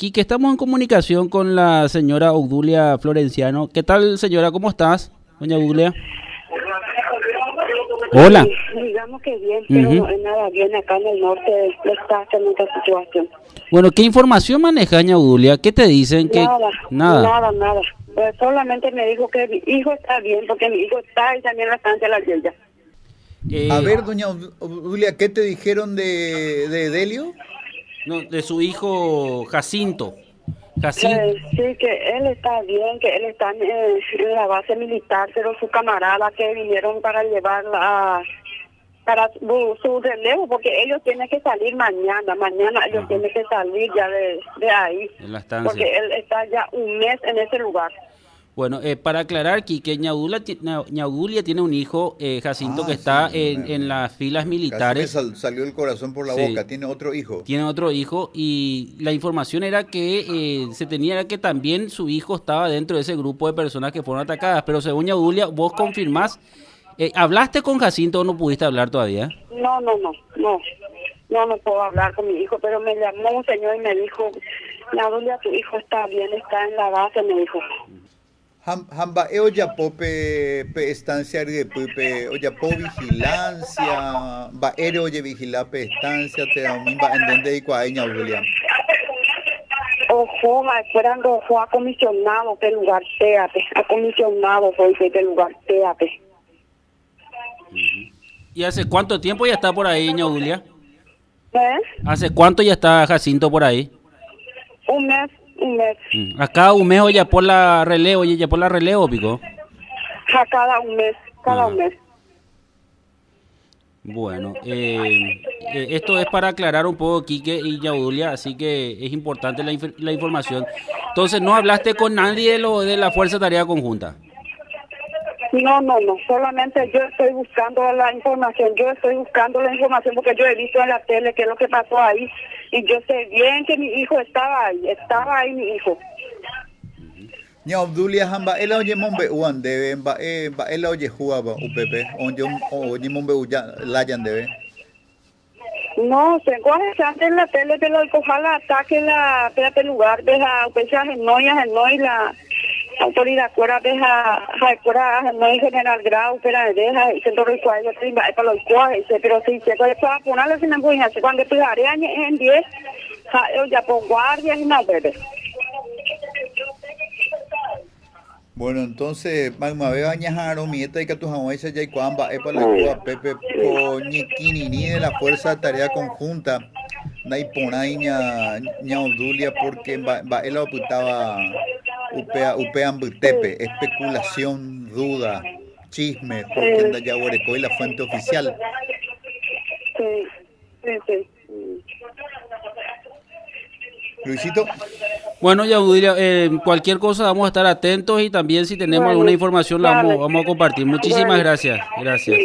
Quique, estamos en comunicación con la señora Obdulia Florenciano. ¿Qué tal, señora? ¿Cómo estás, doña Obdulia? Hola. Digamos que bien, pero no es nada bien acá en el norte está en esta situación. Bueno, ¿qué información maneja, doña Obdulia? ¿Qué te dicen? que Nada, nada, nada. Pues solamente me dijo que mi hijo está bien, porque mi hijo está y también la estancia la ella. Eh, A ver, doña Obdulia, ¿qué te dijeron de, de Delio? No, de su hijo Jacinto. Jacinto. Eh, sí, que él está bien, que él está en, en la base militar, pero su camarada que vinieron para llevarla a- para su, su relevo, porque ellos tienen que salir mañana, mañana ellos Ajá. tienen que salir ya de, de ahí, porque él está ya un mes en ese lugar. Bueno, eh, para aclarar, Quique, Ñaudula Ñaudulia tiene un hijo, eh, Jacinto, Ah, que está sí, en, en las filas Casi me militares. sal- salió el corazón por la Sí. boca. Tiene otro hijo. Tiene otro hijo y la información era que eh, se tenía que también su hijo estaba dentro de ese grupo de personas que fueron atacadas. Pero según Ñaudulia, vos confirmás, eh, ¿hablaste con Jacinto o no pudiste hablar todavía? No, no, no, no. No, no puedo hablar con mi hijo, pero me llamó un señor y me dijo, Nadulia, tu hijo está bien, está en la base, me dijo. Ham- Hamba e oyapo pe, pe estancia de pe oyapo vigilancia, va ere oye vigila pe estancia, te da un va entende y cuaña Obdulia. Ojo, ma, esperando fue a comisionado que lugar téate, a comisionado fue que que lugar téate. ¿Y hace cuánto tiempo ya está por ahí, Ñaudulia? ¿Eh? ¿Hace cuánto ya está Jacinto por ahí? Un mes. Acá un mes ya por la relevo, ya por la relevo, pico. a cada un mes, cada un mes. Bueno, eh, eh, esto es para aclarar un poco, Quique y Yaudulia, así que es importante la, inf- la información. Entonces, ¿no hablaste con nadie de, lo, de la Fuerza Tarea Conjunta? No, no, no, solamente yo estoy buscando la información, yo estoy buscando la información porque yo he visto en la tele qué es lo que pasó ahí y yo sé bien que mi hijo estaba ahí, estaba ahí mi hijo. Ña Obdulia hamba ela oye mombe uan debe, e va ela oye juaba upepe, onye oye mombe uya layan debe. No, tengo a gente en la tele de lo ojalá ataque la espérate lugar de la no y no y la autoridad fuera de la fuera no y general grau pero deja y se lo recuerda yo tengo para los cuales pero si se puede para ponerle sin embuña cuando tú área en 10 ya por guardia y no bebé Bueno, entonces, magma ve bañajaro, mieta y que tu jamón ese ya y cuamba, epa la cuba, pepe, po, ñequini, ni de la fuerza de tarea conjunta, na y pona y ña, ña porque va, va, él oputaba, upea, upean butepe, especulación, duda, chisme, porque anda ya y la fuente oficial. sí sí sí Luisito, Bueno, Yaudulia, eh, cualquier cosa vamos a estar atentos y también si tenemos Bueno, alguna información la vamos, vamos a compartir. Muchísimas Bueno. gracias. Gracias.